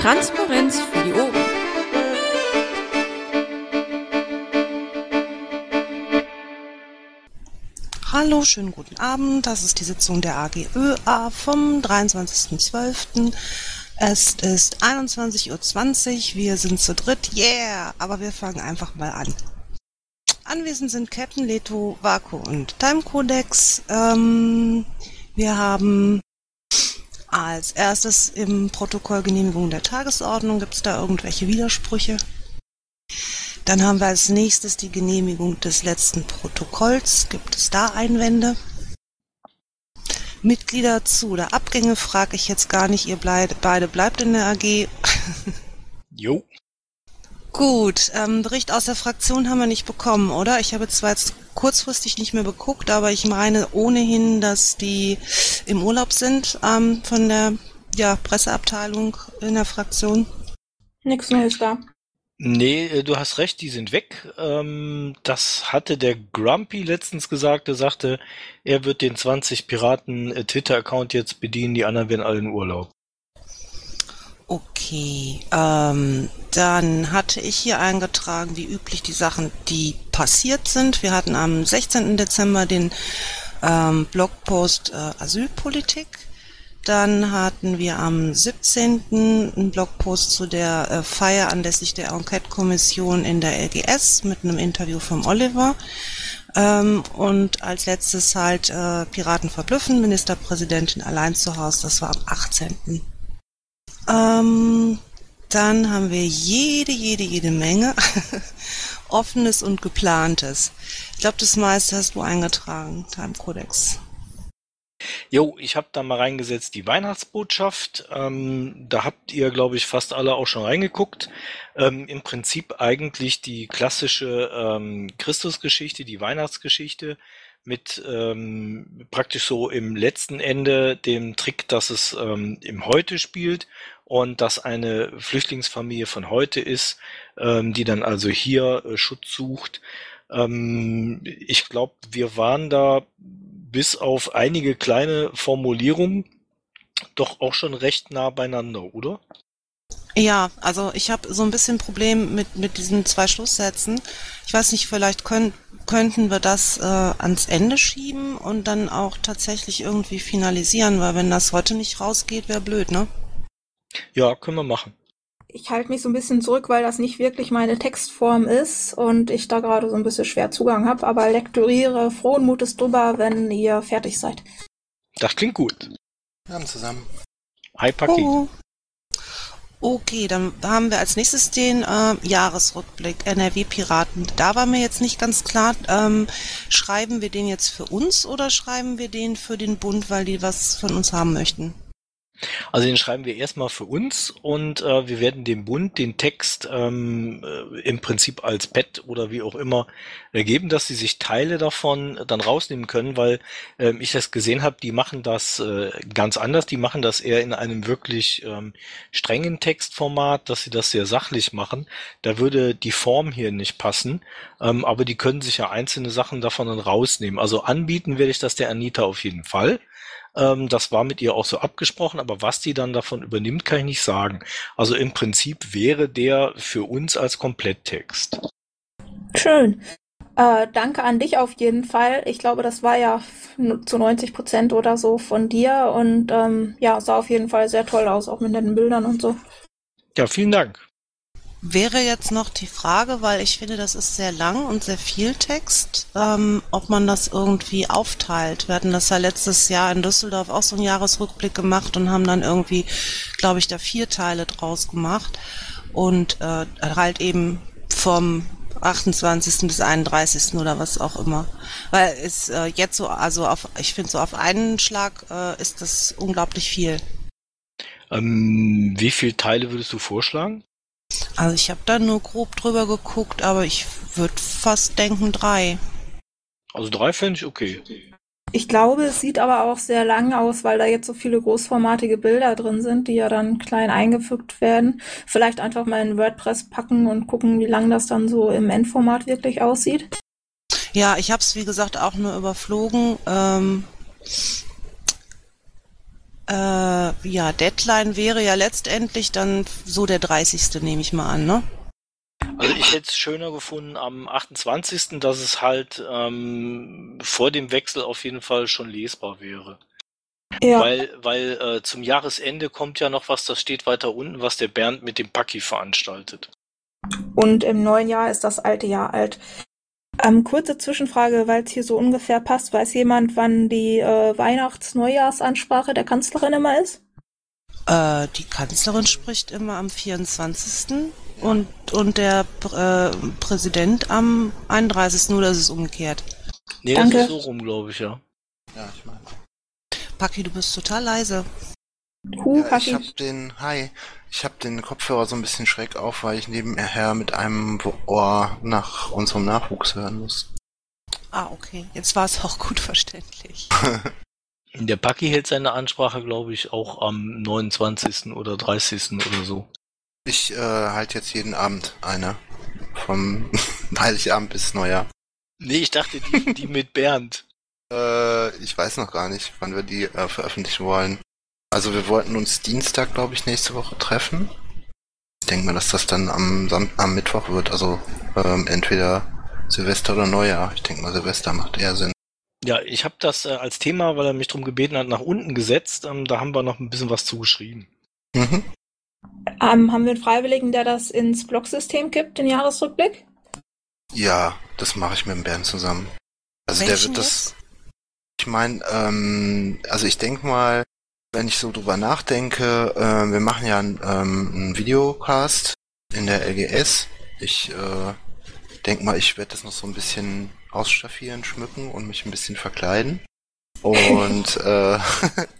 Transparenz für die Ohren. Hallo, schönen guten Abend. Das ist die Sitzung der AGÖA vom 23.12. Es ist 21.20 Uhr. Wir sind zu dritt. Yeah! Aber wir fangen einfach mal an. Anwesend sind Captain Leto, Vaku und Time Codex. Ähm, wir haben als erstes im Protokoll Genehmigung der Tagesordnung. Gibt es da irgendwelche Widersprüche? Dann haben wir als nächstes die Genehmigung des letzten Protokolls. Gibt es da Einwände? Mitglieder zu oder Abgänge frage ich jetzt gar nicht. Ihr bleib, beide bleibt in der AG. Jo. Gut, ähm, Bericht aus der Fraktion haben wir nicht bekommen, oder? Ich habe zwar jetzt kurzfristig nicht mehr geguckt, aber ich meine ohnehin, dass die im Urlaub sind ähm, von der ja, Presseabteilung in der Fraktion. Nix Neues da. Nee, äh, du hast recht, die sind weg. Ähm, das hatte der Grumpy letztens gesagt. Er sagte, er wird den 20 Piraten äh, Twitter-Account jetzt bedienen, die anderen werden alle in Urlaub. Okay, ähm, dann hatte ich hier eingetragen, wie üblich, die Sachen, die passiert sind. Wir hatten am 16. Dezember den ähm, Blogpost äh, Asylpolitik. Dann hatten wir am 17. einen Blogpost zu der äh, Feier anlässlich der Enquete-Kommission in der LGS mit einem Interview vom Oliver. Ähm, und als letztes halt äh, Piraten verblüffen, Ministerpräsidentin allein zu Hause, das war am 18. Ähm, dann haben wir jede, jede, jede Menge offenes und geplantes. Ich glaube, das meiste hast du eingetragen, Time Codex. Jo, ich habe da mal reingesetzt die Weihnachtsbotschaft. Ähm, da habt ihr, glaube ich, fast alle auch schon reingeguckt. Ähm, Im Prinzip eigentlich die klassische ähm, Christusgeschichte, die Weihnachtsgeschichte mit ähm, praktisch so im letzten Ende dem Trick, dass es ähm, im Heute spielt und dass eine Flüchtlingsfamilie von heute ist, ähm, die dann also hier äh, Schutz sucht. Ähm, ich glaube, wir waren da bis auf einige kleine Formulierungen doch auch schon recht nah beieinander, oder? Ja, also ich habe so ein bisschen Problem mit, mit diesen zwei Schlusssätzen. Ich weiß nicht, vielleicht können, könnten wir das äh, ans Ende schieben und dann auch tatsächlich irgendwie finalisieren, weil wenn das heute nicht rausgeht, wäre blöd, ne? Ja, können wir machen. Ich halte mich so ein bisschen zurück, weil das nicht wirklich meine Textform ist und ich da gerade so ein bisschen schwer Zugang habe, aber lektoriere frohen Mutes drüber, wenn ihr fertig seid. Das klingt gut. Wir haben zusammen. Hi, Paki. Oh. Okay, dann haben wir als nächstes den äh, Jahresrückblick NRW-Piraten. Da war mir jetzt nicht ganz klar, ähm, schreiben wir den jetzt für uns oder schreiben wir den für den Bund, weil die was von uns haben möchten? Also den schreiben wir erstmal für uns und äh, wir werden dem Bund den Text ähm, äh, im Prinzip als Pad oder wie auch immer äh, geben, dass sie sich Teile davon dann rausnehmen können, weil äh, ich das gesehen habe, die machen das äh, ganz anders, die machen das eher in einem wirklich ähm, strengen Textformat, dass sie das sehr sachlich machen. Da würde die Form hier nicht passen, ähm, aber die können sich ja einzelne Sachen davon dann rausnehmen. Also anbieten werde ich das der Anita auf jeden Fall. Ähm, das war mit ihr auch so abgesprochen, aber was die dann davon übernimmt, kann ich nicht sagen. Also im Prinzip wäre der für uns als Kompletttext. Schön. Äh, danke an dich auf jeden Fall. Ich glaube, das war ja zu 90 Prozent oder so von dir und ähm, ja, sah auf jeden Fall sehr toll aus, auch mit den Bildern und so. Ja, vielen Dank. Wäre jetzt noch die Frage, weil ich finde, das ist sehr lang und sehr viel Text, ähm, ob man das irgendwie aufteilt. Wir hatten das ja letztes Jahr in Düsseldorf auch so einen Jahresrückblick gemacht und haben dann irgendwie, glaube ich, da vier Teile draus gemacht und äh, halt eben vom 28. bis 31. oder was auch immer. Weil es äh, jetzt so, also auf, ich finde so auf einen Schlag äh, ist das unglaublich viel. Ähm, wie viele Teile würdest du vorschlagen? Also ich habe da nur grob drüber geguckt, aber ich würde fast denken drei. Also drei fände ich okay. Ich glaube, es sieht aber auch sehr lang aus, weil da jetzt so viele großformatige Bilder drin sind, die ja dann klein eingefügt werden. Vielleicht einfach mal in WordPress packen und gucken, wie lang das dann so im Endformat wirklich aussieht. Ja, ich habe es wie gesagt auch nur überflogen. Ähm, Äh, ja, Deadline wäre ja letztendlich dann so der 30. nehme ich mal an, ne? Also ich hätte es schöner gefunden am 28., dass es halt ähm, vor dem Wechsel auf jeden Fall schon lesbar wäre. Ja, Weil, weil äh, zum Jahresende kommt ja noch was, das steht weiter unten, was der Bernd mit dem Paki veranstaltet. und im neuen Jahr ist das alte Jahr alt. Ähm, kurze Zwischenfrage, weil es hier so ungefähr passt. Weiß jemand, wann die äh, Weihnachts-Neujahrsansprache der Kanzlerin immer ist? Äh, die Kanzlerin spricht immer am 24. und, und der äh, Präsident am 31. oder ist es umgekehrt? Nee, Danke. das ist so rum, glaube ich, ja. Ja, ich meine. Paki, du bist total leise. Huh, Ja, ich Haki. hab den, hi, ich hab den Kopfhörer so ein bisschen schräg auf, weil ich nebenher mit einem Ohr nach unserem Nachwuchs hören muss. Ah, okay. Jetzt war es auch gut verständlich. Der Paki hält seine Ansprache, glaube ich, auch am 29. oder 30. oder so. Ich äh, halt jetzt jeden Abend eine. Vom Heiligabend bis Neujahr. Nee, ich dachte, die, die mit Bernd. Äh, ich weiß noch gar nicht, wann wir die äh, veröffentlichen wollen. Also wir wollten uns Dienstag, glaube ich, nächste Woche treffen. Ich denke mal, dass das dann am, Sam am Mittwoch wird. Also ähm, entweder Silvester oder Neujahr. Ich denke mal, Silvester macht eher Sinn. Ja, ich habe das äh, als Thema, weil er mich darum gebeten hat, nach unten gesetzt. Ähm, da haben wir noch ein bisschen was zugeschrieben. Mhm. Ähm, haben wir einen Freiwilligen, der das ins Blogsystem gibt, den Jahresrückblick? Ja, das mache ich mit dem Bernd zusammen. Also der Welchen wird das. Ich meine, ähm, also ich denke mal, wenn ich so drüber nachdenke, äh, wir machen ja einen, ähm, einen Videocast in der LGS. Ich äh, denke mal, ich werde das noch so ein bisschen ausstaffieren, schmücken und mich ein bisschen verkleiden. Und äh,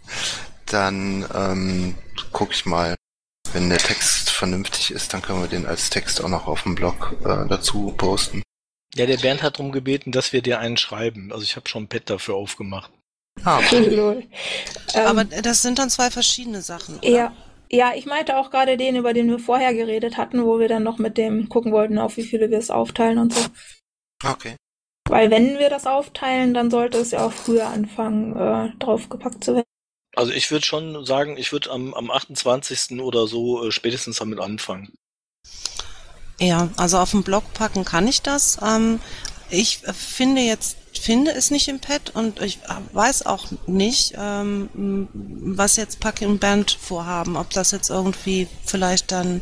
dann ähm, gucke ich mal, wenn der Text vernünftig ist, dann können wir den als Text auch noch auf dem Blog äh, dazu posten. Ja, der Bernd hat darum gebeten, dass wir dir einen schreiben. Also ich habe schon ein Pad dafür aufgemacht. Lol. Ähm, Aber das sind dann zwei verschiedene Sachen. Oder? Ja, ja, ich meinte auch gerade den, über den wir vorher geredet hatten, wo wir dann noch mit dem gucken wollten, auf wie viele wir es aufteilen und so. okay. Weil wenn wir das aufteilen, dann sollte es ja auch früher anfangen, äh, draufgepackt zu werden. Also ich würde schon sagen, ich würde am, am 28. oder so äh, spätestens damit anfangen. Ja, also auf den Blog packen kann ich das. Ähm, ich äh, finde jetzt, finde es nicht im Pad und ich äh, weiß auch nicht, ähm, was jetzt Paki und Bernd vorhaben. Ob das jetzt irgendwie vielleicht dann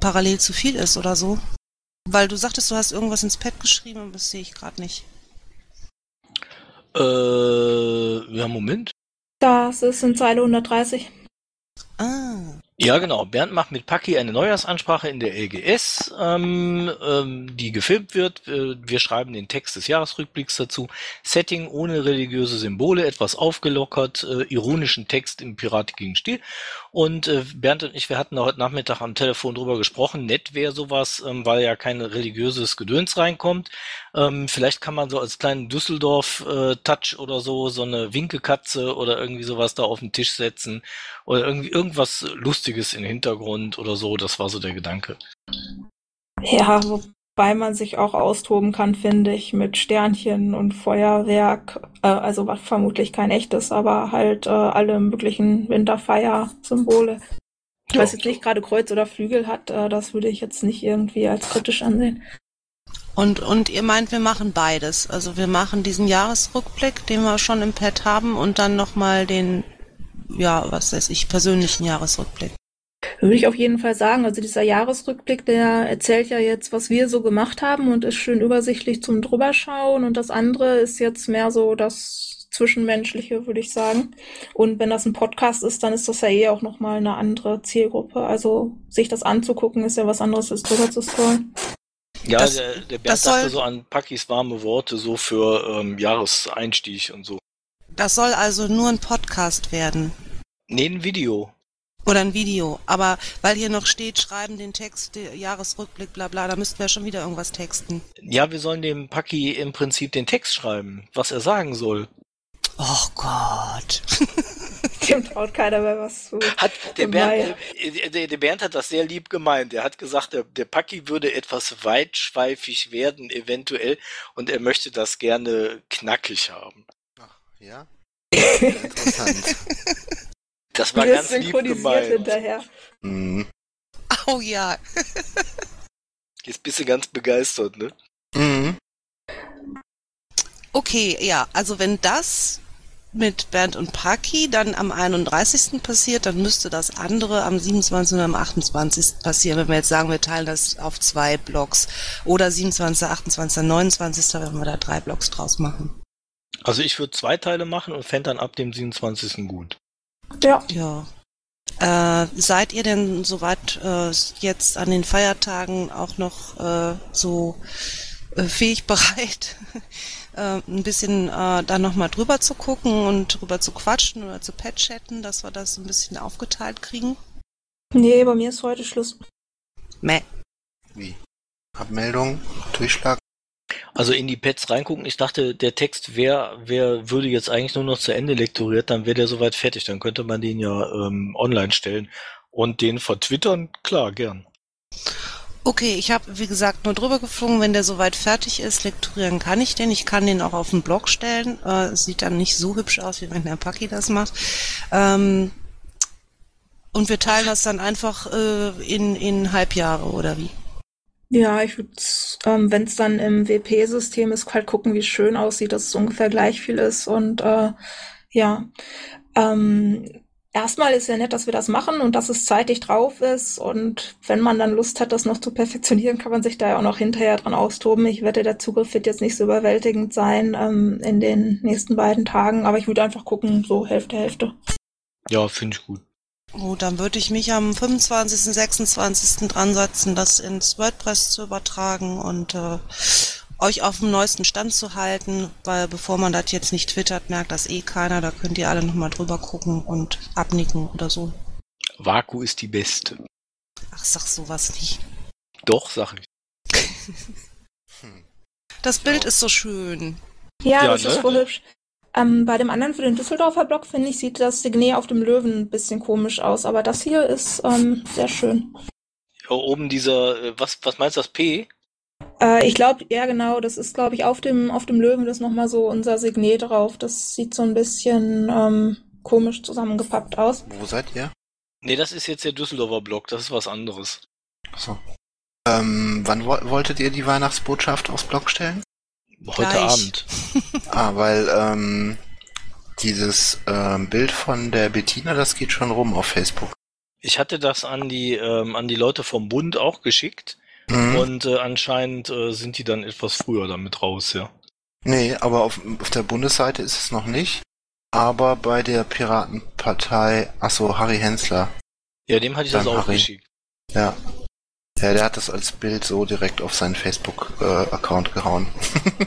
parallel zu viel ist oder so. Weil du sagtest, du hast irgendwas ins Pad geschrieben, aber das sehe ich gerade nicht. Äh, ja, Moment. Das ist in Zeile 130. Ja, genau. Bernd macht mit Paki eine Neujahrsansprache in der LGS, ähm, ähm, die gefilmt wird. Äh, wir schreiben den Text des Jahresrückblicks dazu. Setting ohne religiöse Symbole, etwas aufgelockert, äh, ironischen Text im piratigen Stil. Und äh, Bernd und ich, wir hatten heute Nachmittag am Telefon drüber gesprochen. Nett wäre sowas, ähm, weil ja kein religiöses Gedöns reinkommt. Ähm, vielleicht kann man so als kleinen Düsseldorf-Touch oder so so eine Winkekatze oder irgendwie sowas da auf den Tisch setzen oder irgendwie irgendwas Lustiges im Hintergrund oder so. Das war so der Gedanke. Ja, wobei man sich auch austoben kann, finde ich, mit Sternchen und Feuerwerk. Äh, also was vermutlich kein echtes, aber halt äh, alle möglichen Winterfeier-Symbole. Ich weiß jetzt nicht gerade Kreuz oder Flügel hat, äh, das würde ich jetzt nicht irgendwie als kritisch ansehen. Und, und ihr meint, wir machen beides. Also wir machen diesen Jahresrückblick, den wir schon im Pad haben, und dann nochmal den, ja, was weiß ich, persönlichen Jahresrückblick. Würde ich auf jeden Fall sagen. Also dieser Jahresrückblick, der erzählt ja jetzt, was wir so gemacht haben und ist schön übersichtlich zum drüberschauen. Und das andere ist jetzt mehr so das Zwischenmenschliche, würde ich sagen. Und wenn das ein Podcast ist, dann ist das ja eh auch nochmal eine andere Zielgruppe. Also sich das anzugucken, ist ja was anderes, als drüber zu scrollen. Ja, Das- der, der Bernd das soll- dachte so an Pakis warme Worte so für ähm, Jahreseinstieg und so. Das soll also nur ein Podcast werden. Nee, ein Video. Oder ein Video. Aber weil hier noch steht, schreiben den Text, der Jahresrückblick, bla bla, da müssten wir schon wieder irgendwas texten. Ja, wir sollen dem Paki im Prinzip den Text schreiben, was er sagen soll. Oh Gott. Dem traut keiner mehr was zu. Hat der. Bernd, äh, der, der Bernd hat das sehr lieb gemeint. Er hat gesagt, der, der Paki würde etwas weitschweifig werden, eventuell, und er möchte das gerne knackig haben. Ach, ja? Interessant. Das war ganz lieb synchronisiert gemeint. hinterher. Mhm. Oh ja. Jetzt bist du ganz begeistert, ne? Mhm. Okay, ja, also wenn das mit Bernd und Paki dann am 31. passiert, dann müsste das andere am 27. und am 28. passieren, wenn wir jetzt sagen, wir teilen das auf zwei Blocks. Oder 27., 28., 29., wenn wir da drei Blocks draus machen. Also ich würde zwei Teile machen und fände dann ab dem 27. gut. Ja. Ja. Äh, seid ihr denn soweit äh, jetzt an den Feiertagen auch noch äh, so äh, fähig bereit, äh, ein bisschen äh, da nochmal drüber zu gucken und drüber zu quatschen oder zu patchatten, dass wir das ein bisschen aufgeteilt kriegen? Nee, bei mir ist heute Schluss. Meh. Wie? Abmeldung, Durchschlag. Also in die Pads reingucken. Ich dachte, der Text wäre, wär, würde jetzt eigentlich nur noch zu Ende lektoriert, dann wäre der soweit fertig. Dann könnte man den ja ähm, online stellen und den vertwittern. Klar, gern. Okay, ich habe, wie gesagt, nur drüber geflogen, wenn der soweit fertig ist, lektorieren kann ich den. Ich kann den auch auf den Blog stellen. Äh, es sieht dann nicht so hübsch aus, wie wenn der Paki das macht. Ähm, und wir teilen das dann einfach äh, in, in Halbjahre oder wie? Ja, ich würde, ähm, wenn es dann im WP-System ist, halt gucken, wie schön aussieht, dass es ungefähr gleich viel ist. Und äh, ja, ähm, erstmal ist ja nett, dass wir das machen und dass es zeitig drauf ist. Und wenn man dann Lust hat, das noch zu perfektionieren, kann man sich da ja auch noch hinterher dran austoben. Ich wette, der Zugriff wird jetzt nicht so überwältigend sein ähm, in den nächsten beiden Tagen, aber ich würde einfach gucken, so Hälfte, Hälfte. Ja, finde ich gut. Gut, dann würde ich mich am 25., 26. dran setzen, das ins WordPress zu übertragen und äh, euch auf dem neuesten Stand zu halten, weil bevor man das jetzt nicht twittert, merkt das eh keiner. Da könnt ihr alle nochmal drüber gucken und abnicken oder so. Vaku ist die beste. Ach, sag sowas nicht. Doch, sag ich. Hm. Das Bild ist so schön. Ja, Ja, das ne? ist wohl hübsch. Ähm, bei dem anderen für den Düsseldorfer Blog, finde ich, sieht das Signet auf dem Löwen ein bisschen komisch aus, aber das hier ist ähm, sehr schön. Ja, oben dieser, äh, was, was meinst du, das P? Äh, ich glaube, ja genau, das ist, glaube ich, auf dem, auf dem Löwen ist nochmal so unser Signet drauf. Das sieht so ein bisschen ähm, komisch zusammengepappt aus. Wo seid ihr? Nee, das ist jetzt der Düsseldorfer Block, das ist was anderes. Achso. Ähm, wann wo wolltet ihr die Weihnachtsbotschaft aufs Blog stellen? Heute Gleich. Abend. Ah, weil ähm, dieses ähm, Bild von der Bettina, das geht schon rum auf Facebook. Ich hatte das an die, ähm, an die Leute vom Bund auch geschickt Mhm. und äh, anscheinend äh, sind die dann etwas früher damit raus, ja. Nee, aber auf, auf der Bundesseite ist es noch nicht. Aber bei der Piratenpartei, achso, Harry Hensler. Ja, dem hatte ich das Dann auch Harry. geschickt. Ja. Ja, der hat das als Bild so direkt auf seinen Facebook-Account gehauen.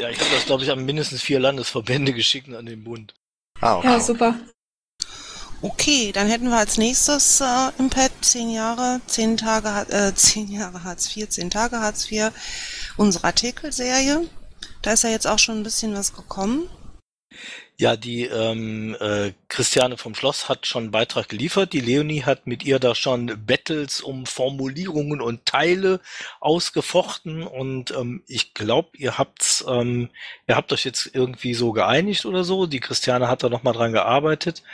Ja, ich habe das, glaube ich, an mindestens vier Landesverbände geschickt und an den Bund. ah, okay. Ja, super. Okay, dann hätten wir als nächstes äh, im Pad zehn Jahre, zehn Tage, Har- äh, zehn Jahre Hartz IV, zehn Tage Hartz IV, unsere Artikelserie. Da ist ja jetzt auch schon ein bisschen was gekommen. Ja, die ähm, äh, Christiane vom Schloss hat schon einen Beitrag geliefert. Die Leonie hat mit ihr da schon Battles um Formulierungen und Teile ausgefochten und ähm, ich glaube, ihr habt's, ähm, ihr habt euch jetzt irgendwie so geeinigt oder so. Die Christiane hat da noch mal dran gearbeitet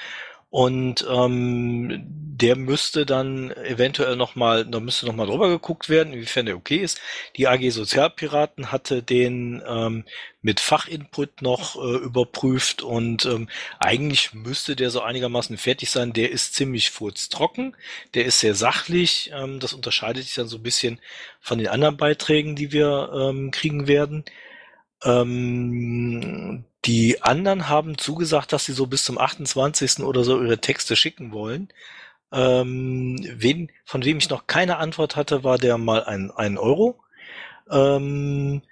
und ähm, der müsste dann eventuell noch mal, da müsste noch mal drüber geguckt werden, inwiefern der okay ist. Die AG Sozialpiraten hatte den ähm, mit Fachinput noch äh, überprüft und ähm, eigentlich müsste der so einigermaßen fertig sein. Der ist ziemlich furztrocken, der ist sehr sachlich. Ähm, das unterscheidet sich dann so ein bisschen von den anderen Beiträgen, die wir ähm, kriegen werden. Ähm, die anderen haben zugesagt, dass sie so bis zum 28. oder so ihre Texte schicken wollen. Ähm, wen, von wem ich noch keine Antwort hatte, war der mal ein, ein Euro. Ähm,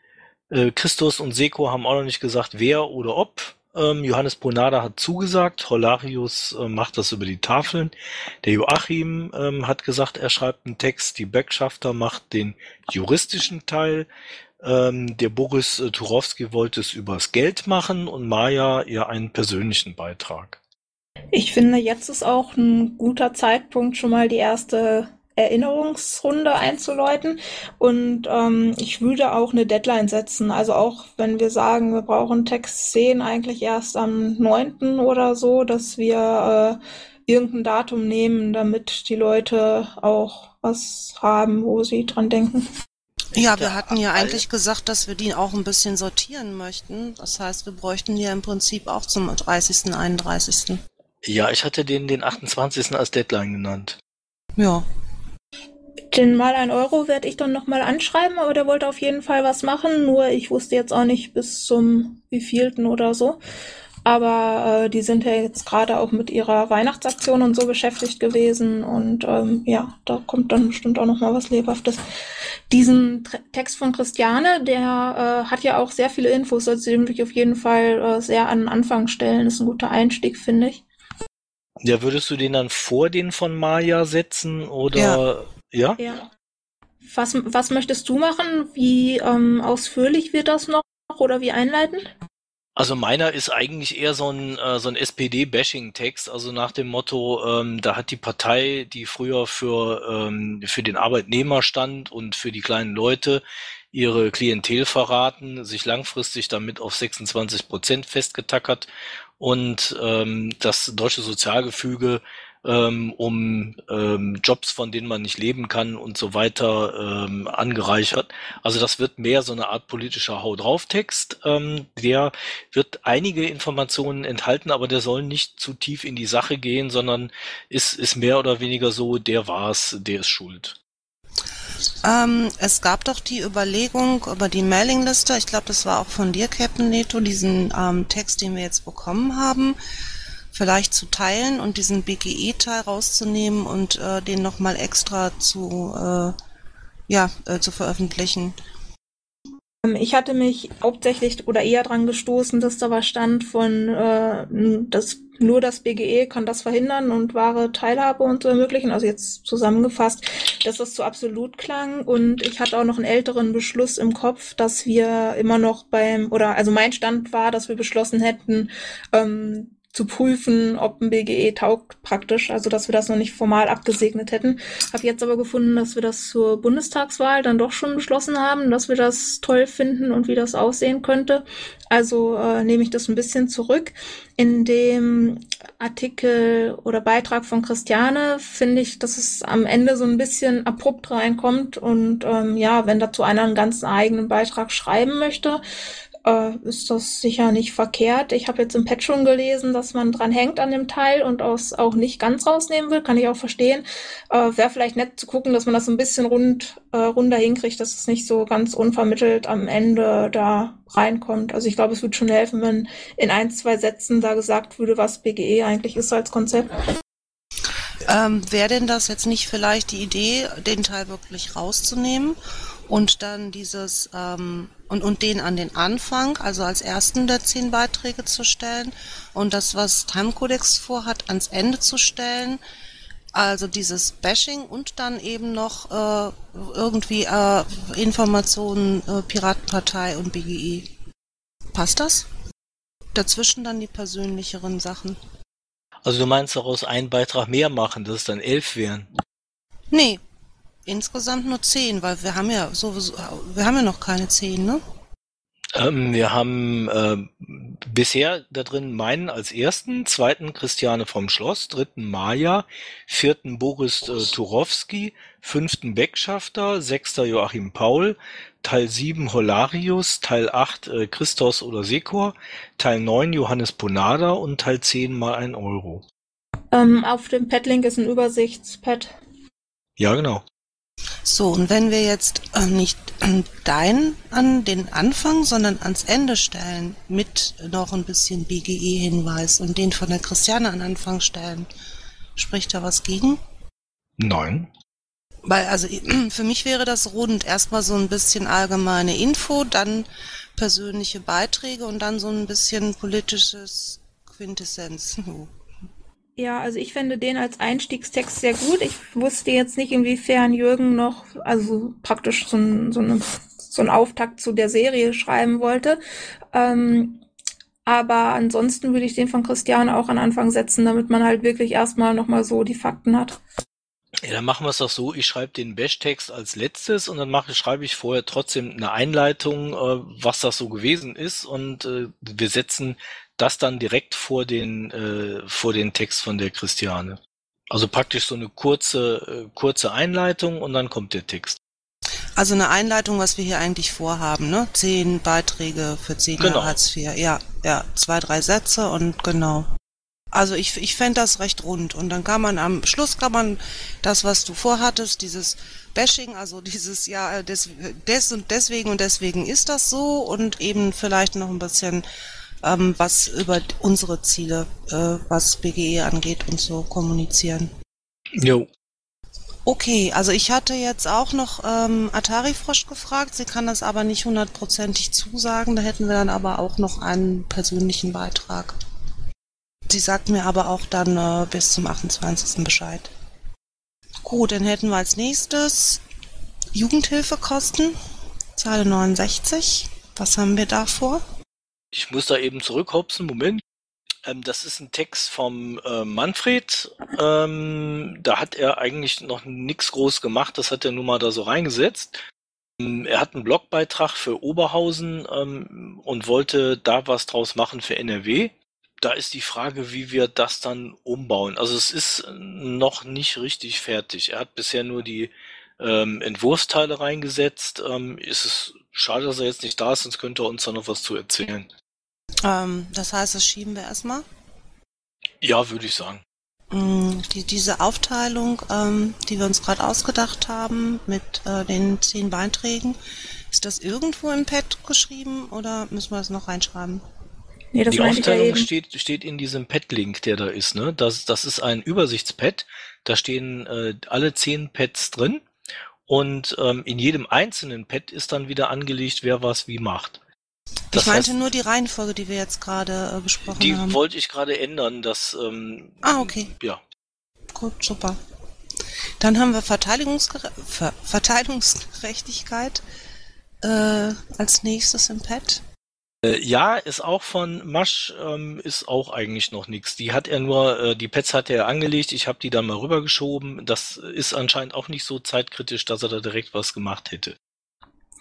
äh, Christus und Seko haben auch noch nicht gesagt, wer oder ob. Ähm, Johannes Bonada hat zugesagt, Holarius äh, macht das über die Tafeln. Der Joachim ähm, hat gesagt, er schreibt einen Text, die Beckschafter macht den juristischen Teil. Ähm, der Boris äh, Turowski wollte es übers Geld machen und Maja eher einen persönlichen Beitrag. Ich finde, jetzt ist auch ein guter Zeitpunkt, schon mal die erste Erinnerungsrunde einzuläuten. Und ähm, ich würde auch eine Deadline setzen. Also auch wenn wir sagen, wir brauchen Text 10 eigentlich erst am 9. oder so, dass wir äh, irgendein Datum nehmen, damit die Leute auch was haben, wo sie dran denken. Ja, wir hatten ja eigentlich gesagt, dass wir die auch ein bisschen sortieren möchten. Das heißt, wir bräuchten die ja im Prinzip auch zum 30., 31. Ja, ich hatte den, den 28. als Deadline genannt. Ja. Den mal ein Euro werde ich dann nochmal anschreiben, aber der wollte auf jeden Fall was machen, nur ich wusste jetzt auch nicht bis zum wievielten oder so. Aber äh, die sind ja jetzt gerade auch mit ihrer Weihnachtsaktion und so beschäftigt gewesen und ähm, ja, da kommt dann bestimmt auch nochmal was Lebhaftes. Diesen Text von Christiane, der äh, hat ja auch sehr viele Infos, also den würde ich auf jeden Fall äh, sehr an den Anfang stellen. Das ist ein guter Einstieg, finde ich. Ja, würdest du den dann vor den von Maya setzen oder ja? Ja. ja. Was, was möchtest du machen? Wie ähm, ausführlich wird das noch oder wie einleitend? Also meiner ist eigentlich eher so ein, äh, so ein SPD-Bashing-Text, also nach dem Motto, ähm, da hat die Partei, die früher für, ähm, für den Arbeitnehmer stand und für die kleinen Leute, ihre Klientel verraten, sich langfristig damit auf 26 Prozent festgetackert. Und ähm, das deutsche Sozialgefüge ähm, um ähm, Jobs, von denen man nicht leben kann und so weiter ähm, angereichert. Also das wird mehr so eine Art politischer Hau drauf Text. Ähm, der wird einige Informationen enthalten, aber der soll nicht zu tief in die Sache gehen, sondern ist, ist mehr oder weniger so, der war's, der ist schuld. Ähm, es gab doch die Überlegung über die Mailingliste, ich glaube, das war auch von dir, Captain Neto, diesen ähm, Text, den wir jetzt bekommen haben, vielleicht zu teilen und diesen BGE-Teil rauszunehmen und äh, den nochmal extra zu, äh, ja, äh, zu veröffentlichen. Ähm, ich hatte mich hauptsächlich oder eher dran gestoßen, dass da was stand von, äh, dass nur das BGE kann das verhindern und wahre Teilhabe und so ermöglichen. Also jetzt zusammengefasst, dass das zu absolut klang. Und ich hatte auch noch einen älteren Beschluss im Kopf, dass wir immer noch beim, oder also mein Stand war, dass wir beschlossen hätten, ähm, zu prüfen, ob ein BGE taugt praktisch, also dass wir das noch nicht formal abgesegnet hätten. Habe jetzt aber gefunden, dass wir das zur Bundestagswahl dann doch schon beschlossen haben, dass wir das toll finden und wie das aussehen könnte. Also äh, nehme ich das ein bisschen zurück. In dem Artikel oder Beitrag von Christiane finde ich, dass es am Ende so ein bisschen abrupt reinkommt und ähm, ja, wenn dazu einer einen ganzen eigenen Beitrag schreiben möchte, äh, ist das sicher nicht verkehrt. Ich habe jetzt im Pad schon gelesen, dass man dran hängt an dem Teil und aus auch nicht ganz rausnehmen will. Kann ich auch verstehen. Äh, Wäre vielleicht nett zu gucken, dass man das ein bisschen rund äh, runder hinkriegt, dass es nicht so ganz unvermittelt am Ende da reinkommt. Also ich glaube, es würde schon helfen, wenn in ein, zwei Sätzen da gesagt würde, was BGE eigentlich ist als Konzept. Ähm, Wäre denn das jetzt nicht vielleicht die Idee, den Teil wirklich rauszunehmen und dann dieses ähm, und, und den an den Anfang, also als ersten der zehn Beiträge zu stellen und das, was Timecodex vorhat, ans Ende zu stellen. Also dieses Bashing und dann eben noch äh, irgendwie äh, Informationen äh, Piratenpartei und BGE. Passt das? Dazwischen dann die persönlicheren Sachen. Also du meinst daraus einen Beitrag mehr machen, dass es dann elf wären? Nee, Insgesamt nur zehn, weil wir haben ja sowieso, wir haben ja noch keine zehn, ne? Ähm, wir haben äh, bisher da drin meinen als ersten, zweiten Christiane vom Schloss, dritten Maja, vierten Boris äh, Turowski, fünften Beckschafter, sechster Joachim Paul, Teil sieben Holarius, Teil acht äh, Christos oder Sekor, Teil neun Johannes Ponada und Teil zehn mal ein Euro. Ähm, auf dem Padlink ist ein Übersichtspad. Ja, genau. So, und wenn wir jetzt äh, nicht dein an den Anfang, sondern ans Ende stellen, mit noch ein bisschen BGE-Hinweis und den von der Christiane an Anfang stellen, spricht da was gegen? Nein. Weil, also für mich wäre das rund. Erstmal so ein bisschen allgemeine Info, dann persönliche Beiträge und dann so ein bisschen politisches Quintessenz. Ja, also ich fände den als Einstiegstext sehr gut. Ich wusste jetzt nicht, inwiefern Jürgen noch, also praktisch so ein, so eine, so ein Auftakt zu der Serie schreiben wollte. Ähm, aber ansonsten würde ich den von Christian auch an Anfang setzen, damit man halt wirklich erstmal nochmal so die Fakten hat. Ja, dann machen wir es doch so, ich schreibe den Bash-Text als letztes und dann mache, schreibe ich vorher trotzdem eine Einleitung, äh, was das so gewesen ist und äh, wir setzen das dann direkt vor den, äh, vor den Text von der Christiane. Also praktisch so eine kurze, äh, kurze Einleitung und dann kommt der Text. Also eine Einleitung, was wir hier eigentlich vorhaben, ne? Zehn Beiträge für zehn Genau. Jahre Hartz IV. Ja, ja, zwei, drei Sätze und genau. Also ich, ich fände das recht rund. Und dann kann man am Schluss kann man das, was du vorhattest, dieses Bashing, also dieses, ja, des, des und deswegen und deswegen ist das so und eben vielleicht noch ein bisschen ähm, was über unsere Ziele, äh, was BGE angeht und so kommunizieren. Jo. Okay, also ich hatte jetzt auch noch ähm, Atari Frosch gefragt. Sie kann das aber nicht hundertprozentig zusagen. Da hätten wir dann aber auch noch einen persönlichen Beitrag. Sie sagt mir aber auch dann äh, bis zum 28. Bescheid. Gut, dann hätten wir als nächstes Jugendhilfekosten, Zahl 69. Was haben wir da vor? Ich muss da eben zurückhopsen, Moment. Ähm, das ist ein Text vom äh, Manfred. Ähm, da hat er eigentlich noch nichts groß gemacht, das hat er nur mal da so reingesetzt. Ähm, er hat einen Blogbeitrag für Oberhausen ähm, und wollte da was draus machen für NRW. Da ist die Frage, wie wir das dann umbauen. Also es ist noch nicht richtig fertig. Er hat bisher nur die ähm, Entwurfsteile reingesetzt. Ähm, ist es schade, dass er jetzt nicht da ist, sonst könnte er uns da noch was zu erzählen. Ähm, das heißt, das schieben wir erstmal. Ja, würde ich sagen. Mm, Die, diese Aufteilung, ähm, die wir uns gerade ausgedacht haben mit äh, den zehn Beiträgen, ist das irgendwo im Pad geschrieben oder müssen wir das noch reinschreiben? Nee, das die Aufteilung steht, steht in diesem Pad-Link, der da ist. Ne? Das, das ist ein Übersichtspad. Da stehen äh, alle zehn Pads drin. Und ähm, in jedem einzelnen Pad ist dann wieder angelegt, wer was wie macht. Das ich meinte heißt, nur die Reihenfolge, die wir jetzt gerade äh, besprochen die haben. wollte ich gerade ändern, dass ähm, Ah, okay. ja. Gut, super. Dann haben wir Verteidigungsgere Ver Verteilungsgerechtigkeit äh, als nächstes im Pad. Äh, ja, ist auch von Masch, ähm, ist auch eigentlich noch nichts. Die hat er nur, äh, die Pads hat er angelegt, ich habe die dann mal rübergeschoben. Das ist anscheinend auch nicht so zeitkritisch, dass er da direkt was gemacht hätte.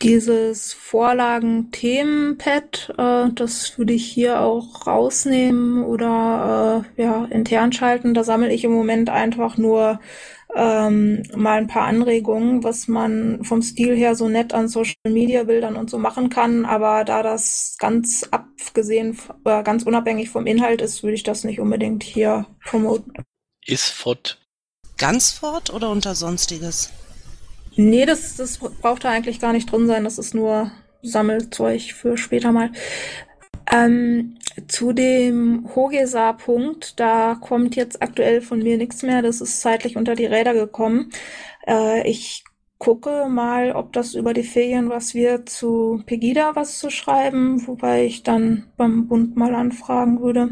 Dieses Vorlagen-Themen-Pad, äh, das würde ich hier auch rausnehmen oder äh, ja, intern schalten. Da sammle ich im Moment einfach nur ähm, mal ein paar Anregungen, was man vom Stil her so nett an Social-Media-Bildern und so machen kann. Aber da das ganz abgesehen, äh, ganz unabhängig vom Inhalt ist, würde ich das nicht unbedingt hier promoten. Ist fort. Ganz fort oder unter Sonstiges? Nee, das, das braucht da eigentlich gar nicht drin sein. Das ist nur Sammelzeug für später mal. Ähm, zu dem Hogesa-Punkt, da kommt jetzt aktuell von mir nichts mehr. Das ist zeitlich unter die Räder gekommen. Äh, ich gucke mal, ob das über die Ferien was wird, zu Pegida was zu schreiben, wobei ich dann beim Bund mal anfragen würde.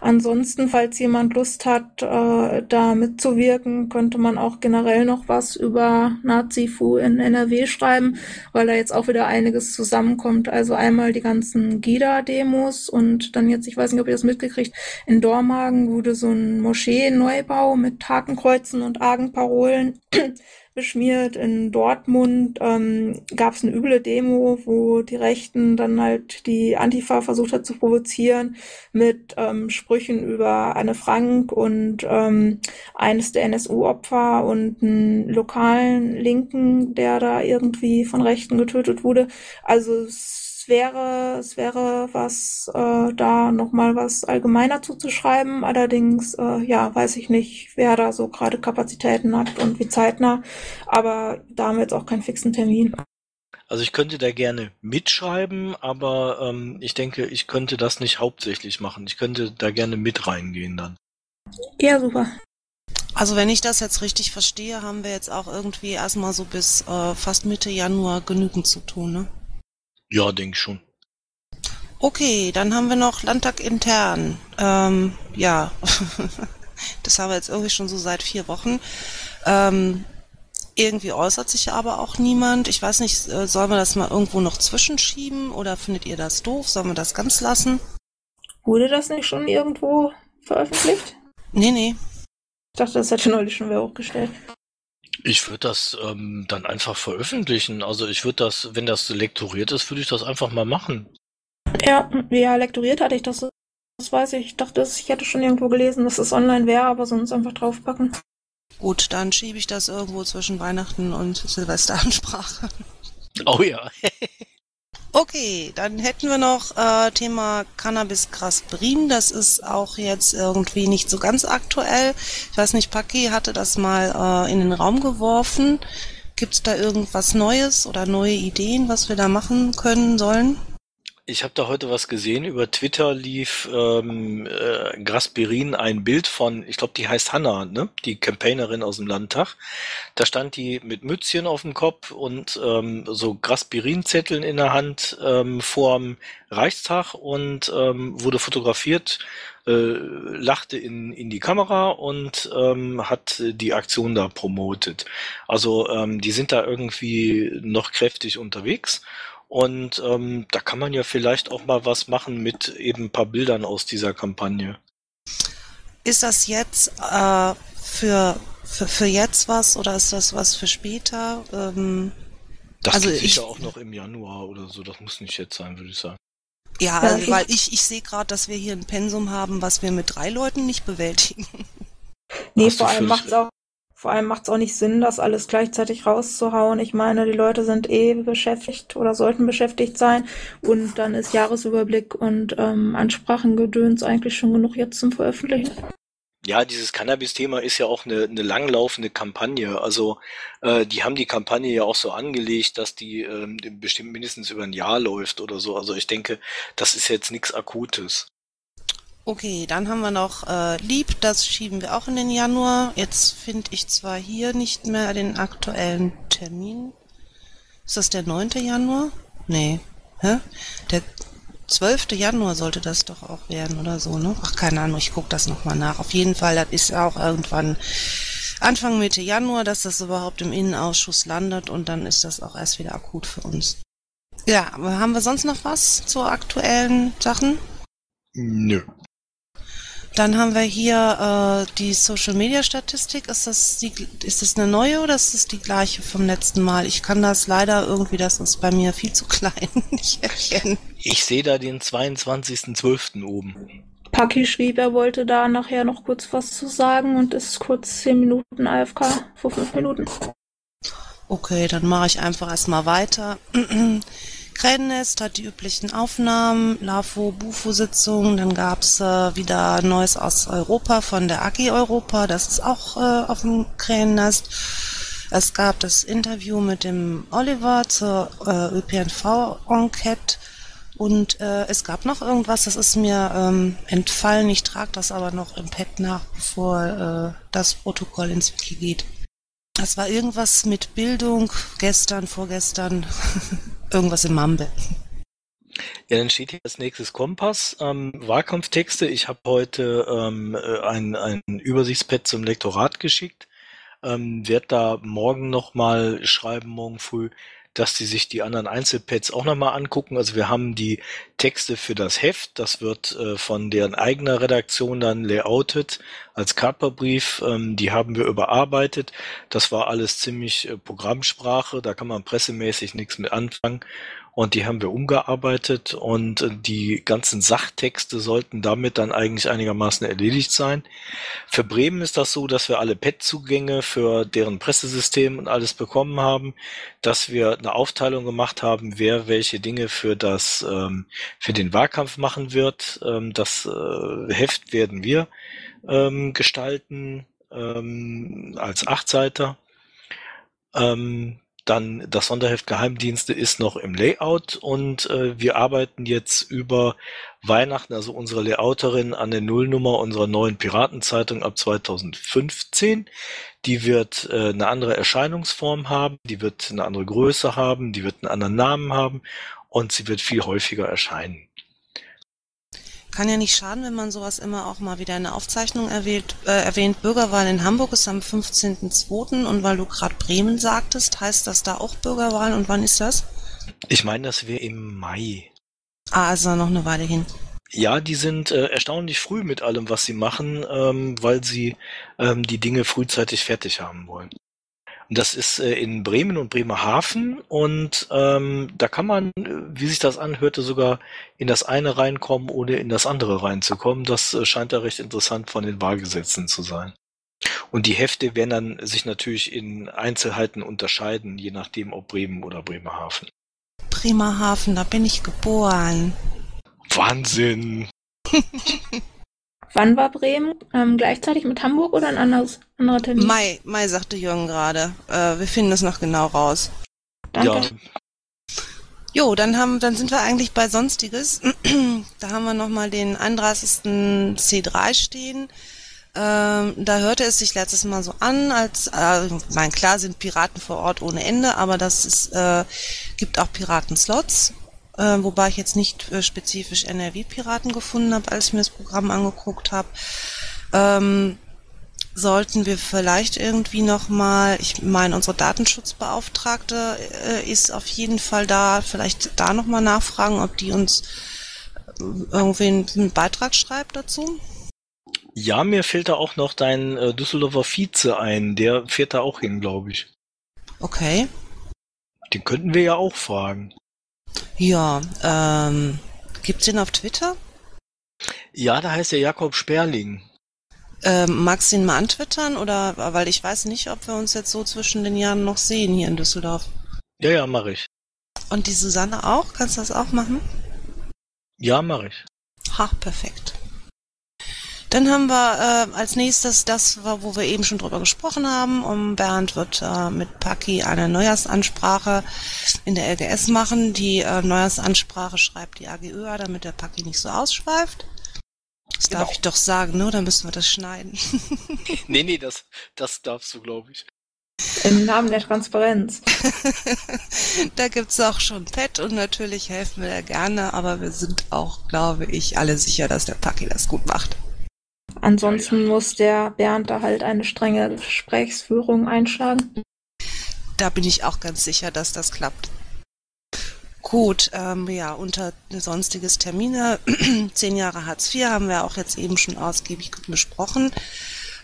Ansonsten, falls jemand Lust hat, äh, da mitzuwirken, könnte man auch generell noch was über Nazi-Fu in NRW schreiben, weil da jetzt auch wieder einiges zusammenkommt. Also einmal die ganzen GIDA-Demos und dann jetzt, ich weiß nicht, ob ihr das mitgekriegt, in Dormagen wurde so ein Moschee-Neubau mit Hakenkreuzen und Argenparolen beschmiert. In Dortmund ähm, gab es eine üble Demo, wo die Rechten dann halt die Antifa versucht hat zu provozieren mit ähm, Sprüchen über Anne Frank und ähm, eines der NSU-Opfer und einen lokalen Linken, der da irgendwie von Rechten getötet wurde. Also es wäre, es wäre was, äh, da nochmal was allgemeiner zuzuschreiben. Allerdings, äh, ja, weiß ich nicht, wer da so gerade Kapazitäten hat und wie zeitnah. Aber da haben wir jetzt auch keinen fixen Termin. Also ich könnte da gerne mitschreiben, aber ähm, ich denke, ich könnte das nicht hauptsächlich machen. Ich könnte da gerne mit reingehen dann. Ja, super. Also wenn ich das jetzt richtig verstehe, haben wir jetzt auch irgendwie erstmal so bis äh, fast Mitte Januar genügend zu tun, ne? Ja, denke schon. Okay, dann haben wir noch Landtag intern. Ähm, ja, das haben wir jetzt irgendwie schon so seit vier Wochen. Ähm, irgendwie äußert sich aber auch niemand. Ich weiß nicht, äh, sollen wir das mal irgendwo noch zwischenschieben oder findet ihr das doof? Sollen wir das ganz lassen? Wurde das nicht schon irgendwo veröffentlicht? Nee, nee. Ich dachte, das hätte neulich schon wer hochgestellt. Ich würde das ähm, dann einfach veröffentlichen. Also ich würde das, wenn das lektoriert ist, würde ich das einfach mal machen. Ja, ja, lektoriert hatte ich das. Das weiß ich. Ich dachte, ich hätte schon irgendwo gelesen, dass es online wäre, aber sonst einfach draufpacken. Gut, dann schiebe ich das irgendwo zwischen Weihnachten und Silvesteransprache. Oh ja. Okay, dann hätten wir noch äh, Thema Cannabis Grasprin. Das ist auch jetzt irgendwie nicht so ganz aktuell. Ich weiß nicht, Paki hatte das mal äh, in den Raum geworfen. Gibt es da irgendwas Neues oder neue Ideen, was wir da machen können sollen? Ich habe da heute was gesehen. Über Twitter lief ähm, äh, Grasperin ein Bild von, ich glaube, die heißt Hanna, ne? die Campaignerin aus dem Landtag. Da stand die mit Mützchen auf dem Kopf und ähm, so Grasperin-Zetteln in der Hand ähm, vorm Reichstag und ähm, wurde fotografiert, äh, lachte in, in die Kamera und ähm, hat die Aktion da promotet. Also ähm, die sind da irgendwie noch kräftig unterwegs. Und ähm, da kann man ja vielleicht auch mal was machen mit eben ein paar Bildern aus dieser Kampagne. Ist das jetzt äh, für, für, für jetzt was oder ist das was für später? Ähm, Das Also geht ich- sicher auch noch im Januar oder so. Das muss nicht jetzt sein, würde ich sagen. ja, Ja, also, ich- weil ich, ich sehe gerade, dass wir hier ein Pensum haben, was wir mit drei Leuten nicht bewältigen. Nee, Hast vor allem völlig macht's auch, vor allem macht's auch nicht Sinn, das alles gleichzeitig rauszuhauen. Ich meine, die Leute sind eh beschäftigt oder sollten beschäftigt sein. Und dann ist Jahresüberblick und ähm, Ansprachengedöns eigentlich schon genug jetzt zum Veröffentlichen. Ja, dieses Cannabis-Thema ist ja auch eine, eine langlaufende Kampagne. Also äh, die haben die Kampagne ja auch so angelegt, dass die ähm, bestimmt mindestens über ein Jahr läuft oder so. Also ich denke, das ist jetzt nichts Akutes. Okay, dann haben wir noch äh, Lieb, das schieben wir auch in den Januar. Jetzt finde ich zwar hier nicht mehr den aktuellen Termin. Ist das der 9. Januar? Nee. Hä? Der 12. Januar sollte das doch auch werden oder so, ne? Ach, keine Ahnung, ich gucke das nochmal nach. Auf jeden Fall, das ist auch irgendwann Anfang Mitte Januar, dass das überhaupt im Innenausschuss landet und dann ist das auch erst wieder akut für uns. Ja, haben wir sonst noch was zu aktuellen Sachen? Nö. Dann haben wir hier äh, die Social Media Statistik. Ist das die, ist das eine neue oder ist das die gleiche vom letzten Mal? Ich kann das leider irgendwie, das ist bei mir viel zu klein, nicht erkennen. Ich sehe da den 22.12. oben. Paki schrieb, er wollte da nachher noch kurz was zu sagen und ist kurz 10 Minuten AFK, vor 5 Minuten. Okay, dann mache ich einfach erstmal weiter. Krähennest hat die üblichen Aufnahmen, LAFO, BUFO-Sitzung, dann gab's äh, wieder Neues aus Europa von der AG Europa, das ist auch äh, auf dem Krähennest. Es gab das Interview mit dem Oliver zur äh, ÖPNV-Enquete. Und äh, es gab noch irgendwas, das ist mir ähm, entfallen, ich trage das aber noch im Pad nach, bevor äh, das Protokoll ins Wiki geht. Das war irgendwas mit Bildung, gestern, vorgestern, irgendwas im Mambe. Ja, dann steht hier als nächstes Kompass, ähm, Wahlkampftexte. Ich habe heute ähm, äh, ein, ein Übersichtspad zum Lektorat geschickt. Ähm, werd da morgen nochmal schreiben, morgen früh, dass die sich die anderen Einzelpads auch nochmal angucken. Also wir haben die Texte für das Heft, das wird äh, von deren eigener Redaktion dann layoutet als Kaperbrief. Ähm, die haben wir überarbeitet. Das war alles ziemlich äh, Programmsprache, da kann man pressemäßig nichts mit anfangen. Und die haben wir umgearbeitet und äh, die ganzen Sachtexte sollten damit dann eigentlich einigermaßen erledigt sein. Für Bremen ist das so, dass wir alle PET-Zugänge für deren Pressesystem und alles bekommen haben, dass wir eine Aufteilung gemacht haben, wer welche Dinge für das ähm, für den Wahlkampf machen wird. Ähm, das äh, Heft werden wir ähm, gestalten als Achtseiter. Ähm, dann das Sonderheft Geheimdienste ist noch im Layout und äh, wir arbeiten jetzt über Weihnachten, also unsere Layouterin, an der Nullnummer unserer neuen Piratenzeitung ab 2015. Die wird äh, eine andere Erscheinungsform haben, die wird eine andere Größe haben, die wird einen anderen Namen haben und sie wird viel häufiger erscheinen. Kann ja nicht schaden, wenn man sowas immer auch mal wieder in der Aufzeichnung erwähnt. Äh, erwähnt. Bürgerwahl in Hamburg ist am 15.02. und weil du gerade Bremen sagtest, heißt das da auch Bürgerwahl und wann ist das? Ich meine, das wäre im Mai. Ah, also noch eine Weile hin. Ja, die sind äh, erstaunlich früh mit allem, was sie machen, ähm, weil sie ähm, die Dinge frühzeitig fertig haben wollen. Das ist äh, in Bremen und Bremerhaven und ähm, da kann man, äh, wie sich das anhörte, sogar in das eine reinkommen, ohne in das andere reinzukommen. Das äh, scheint da recht interessant von den Wahlgesetzen zu sein. Und die Hefte werden dann sich natürlich in Einzelheiten unterscheiden, je nachdem ob Bremen oder Bremerhaven. Bremerhaven, da bin ich geboren. Wahnsinn! Wann war Bremen? Ähm, gleichzeitig mit Hamburg oder ein anderes, anderer Termin? Mai, Mai sagte Jürgen gerade. Äh, wir finden das noch genau raus. Danke. Ja, Jo, dann haben, dann sind wir eigentlich bei Sonstiges. da haben wir nochmal den 31. C3 stehen. Ähm, da hörte es sich letztes Mal so an, als, äh, ich meine, klar sind Piraten vor Ort ohne Ende, aber das ist, äh, gibt auch Piratenslots. Äh, wobei ich jetzt nicht äh, spezifisch NRW-Piraten gefunden habe, als ich mir das Programm angeguckt habe. Ähm, sollten wir vielleicht irgendwie nochmal, ich meine, unsere Datenschutzbeauftragte äh, ist auf jeden Fall da, vielleicht da nochmal nachfragen, ob die uns äh, irgendwie einen, einen Beitrag schreibt dazu. ja, mir fällt da auch noch dein äh, Düsseldorfer Vize ein. Der fährt da auch hin, glaube ich. Okay. Den könnten wir ja auch fragen. Ja, ähm, gibt's den auf Twitter? Ja, da heißt der Jakob Sperling. Ähm, magst du ihn mal antwittern oder, weil ich weiß nicht, ob wir uns jetzt so zwischen den Jahren noch sehen hier in Düsseldorf. Ja, ja, mache ich. Und die Susanne auch? Kannst du das auch machen? Ja, mache ich. Ha, perfekt. Dann haben wir äh, als nächstes das, wo wir eben schon drüber gesprochen haben. Um Bernd wird äh, mit Paki eine Neujahrsansprache in der LGS machen. Die äh, Neujahrsansprache schreibt die AGÖA, damit der Paki nicht so ausschweift. Das darf Genau. ich doch sagen, ne? Dann müssen wir das schneiden. Nee, nee, das, das darfst du, glaube ich. Im Namen der Transparenz. da gibt's auch schon Pet und natürlich helfen wir da gerne, aber wir sind auch, glaube ich, alle sicher, dass der Paki das gut macht. Ansonsten muss der Bernd da halt eine strenge Gesprächsführung einschlagen. Da bin ich auch ganz sicher, dass das klappt. Gut, ähm, ja, unter sonstiges Termine, zehn Jahre Hartz IV haben wir auch jetzt eben schon ausgiebig besprochen.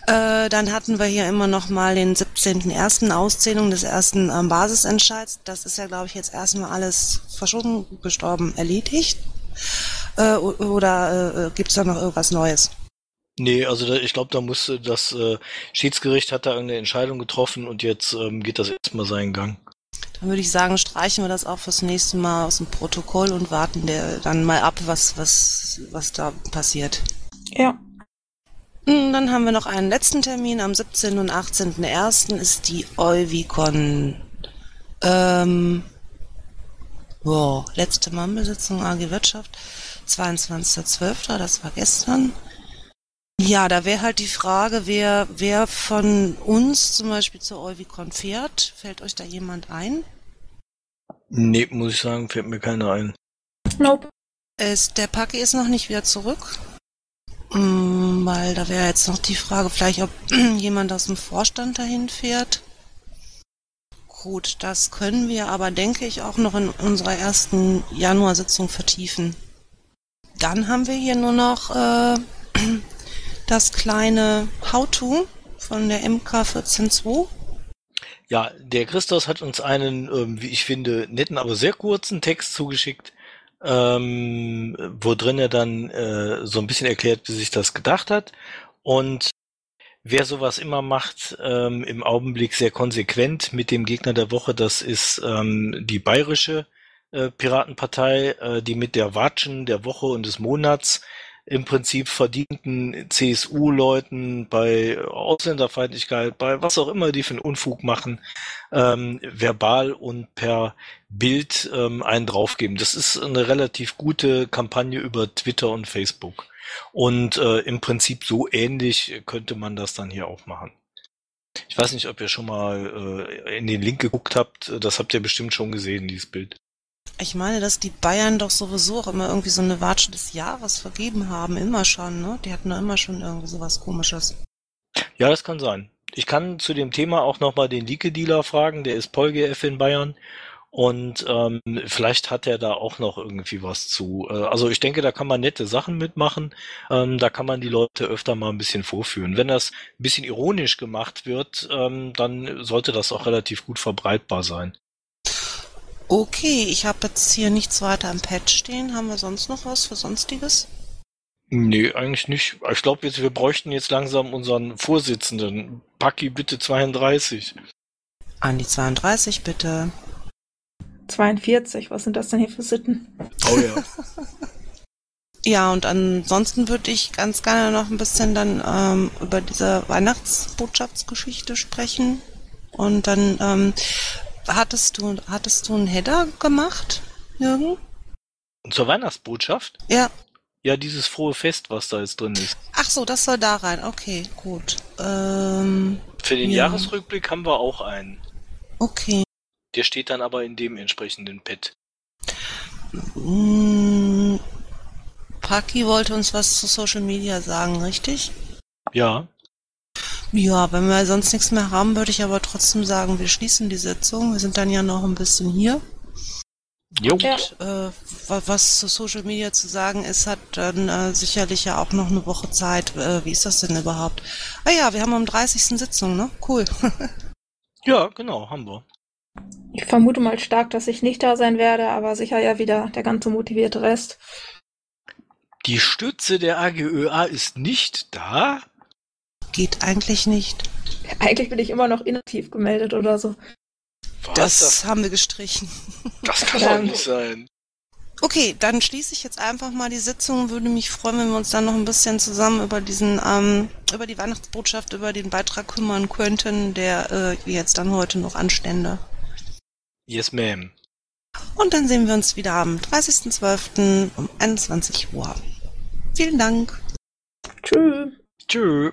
Äh, dann hatten wir hier immer noch mal den 17.01. Auszählung des ersten ähm, Basisentscheids. Das ist ja, glaube ich, jetzt erstmal alles verschoben, gestorben, erledigt. Äh, oder äh, gibt's da noch irgendwas Neues? Nee, also da, ich glaube, da musste das äh, Schiedsgericht hat da irgendeine Entscheidung getroffen und jetzt ähm, geht das erstmal seinen Gang. Dann würde ich sagen, streichen wir das auch fürs nächste Mal aus dem Protokoll und warten der dann mal ab, was, was, was da passiert. Ja. Hm, Dann haben wir noch einen letzten Termin. Am 17. und 18.01. ist die Euvicon. Ähm, wow, letzte Mammelsitzung AG Wirtschaft. 22.12., das war gestern. Ja, da wäre halt die Frage, wer, wer von uns zum Beispiel zur Euvicon fährt. Fällt euch da jemand ein? Nee, muss ich sagen, fällt mir keiner ein. Nope. Ist, der Paki ist noch nicht wieder zurück. Mm, Weil da wäre jetzt noch die Frage, vielleicht ob jemand aus dem Vorstand dahin fährt. Gut, das können wir aber, denke ich, auch noch in unserer ersten Januarsitzung vertiefen. Dann haben wir hier nur noch äh, das kleine How-To von der MK 14.2. Ja, der Christos hat uns einen, ähm, wie ich finde, netten, aber sehr kurzen Text zugeschickt, ähm, wo drin er dann äh, so ein bisschen erklärt, wie sich das gedacht hat. Und wer sowas immer macht, ähm, im Augenblick sehr konsequent mit dem Gegner der Woche, das ist ähm, die bayerische äh, Piratenpartei, äh, die mit der Watschen der Woche und des Monats im Prinzip verdienten CSU-Leuten bei Ausländerfeindlichkeit, bei was auch immer die für einen Unfug machen, ähm, verbal und per Bild ähm, einen draufgeben. Das ist eine relativ gute Kampagne über Twitter und Facebook. Und äh, im Prinzip so ähnlich könnte man das dann hier auch machen. Ich weiß nicht, ob ihr schon mal äh, in den Link geguckt habt. Das habt ihr bestimmt schon gesehen, dieses Bild. Ich meine, dass die Bayern doch sowieso auch immer irgendwie so eine Watsche des Jahres vergeben haben. Immer schon, ne? Die hatten doch immer schon irgendwie sowas komisches. Ja, das kann sein. Ich kann zu dem Thema auch nochmal den Lieke-Dealer fragen, der ist PolGF in Bayern. Und ähm, vielleicht hat er da auch noch irgendwie was zu. Äh, also ich denke, da kann man nette Sachen mitmachen. Ähm, da kann man die Leute öfter mal ein bisschen vorführen. Wenn das ein bisschen ironisch gemacht wird, ähm, dann sollte das auch relativ gut verbreitbar sein. Okay, ich habe jetzt hier nichts weiter im Pad stehen. Haben wir sonst noch was für Sonstiges? Nee, eigentlich nicht. Ich glaube, wir, wir bräuchten jetzt langsam unseren Vorsitzenden. Paki, bitte 32. An die 32, bitte. 42, was sind das denn hier für Sitten? Oh ja. Ja, und ansonsten würde ich ganz gerne noch ein bisschen dann ähm, über diese Weihnachtsbotschaftsgeschichte sprechen. Und dann ähm, hattest du hattest du einen Header gemacht, Jürgen? Zur Weihnachtsbotschaft? Ja. Ja, dieses frohe Fest, was da jetzt drin ist. Ach so, das soll da rein. Okay, gut. Ähm, Für den Ja. Jahresrückblick haben wir auch einen. okay. Der steht dann aber in dem entsprechenden Pad. Mm, Paki wollte uns was zu Social Media sagen, richtig? Ja. Ja, wenn wir sonst nichts mehr haben, würde ich aber trotzdem sagen, wir schließen die Sitzung. Wir sind dann ja noch ein bisschen hier. Jo. Ja. Äh, wa- was zu Social Media zu sagen ist, hat dann äh, sicherlich ja auch noch eine Woche Zeit. Äh, wie ist das denn überhaupt? Ah ja, wir haben am 30. Sitzung, ne? Cool. Ja, genau, haben wir. Ich vermute mal stark, dass ich nicht da sein werde, aber sicher ja wieder der ganze motivierte Rest. Die Stütze der AGÖA ist nicht da. Geht eigentlich nicht. Eigentlich bin ich immer noch inaktiv gemeldet oder so. Was? Das, Das, haben wir gestrichen. das kann doch nicht sein. Okay, dann schließe ich jetzt einfach mal die Sitzung. Würde mich freuen, wenn wir uns dann noch ein bisschen zusammen über diesen, ähm, über die Weihnachtsbotschaft, über den Beitrag kümmern könnten, der äh, jetzt dann heute noch anstände. Yes, ma'am. Und dann sehen wir uns wieder am 30.12. um 21 Uhr. Vielen Dank. Tschüss. Tschö.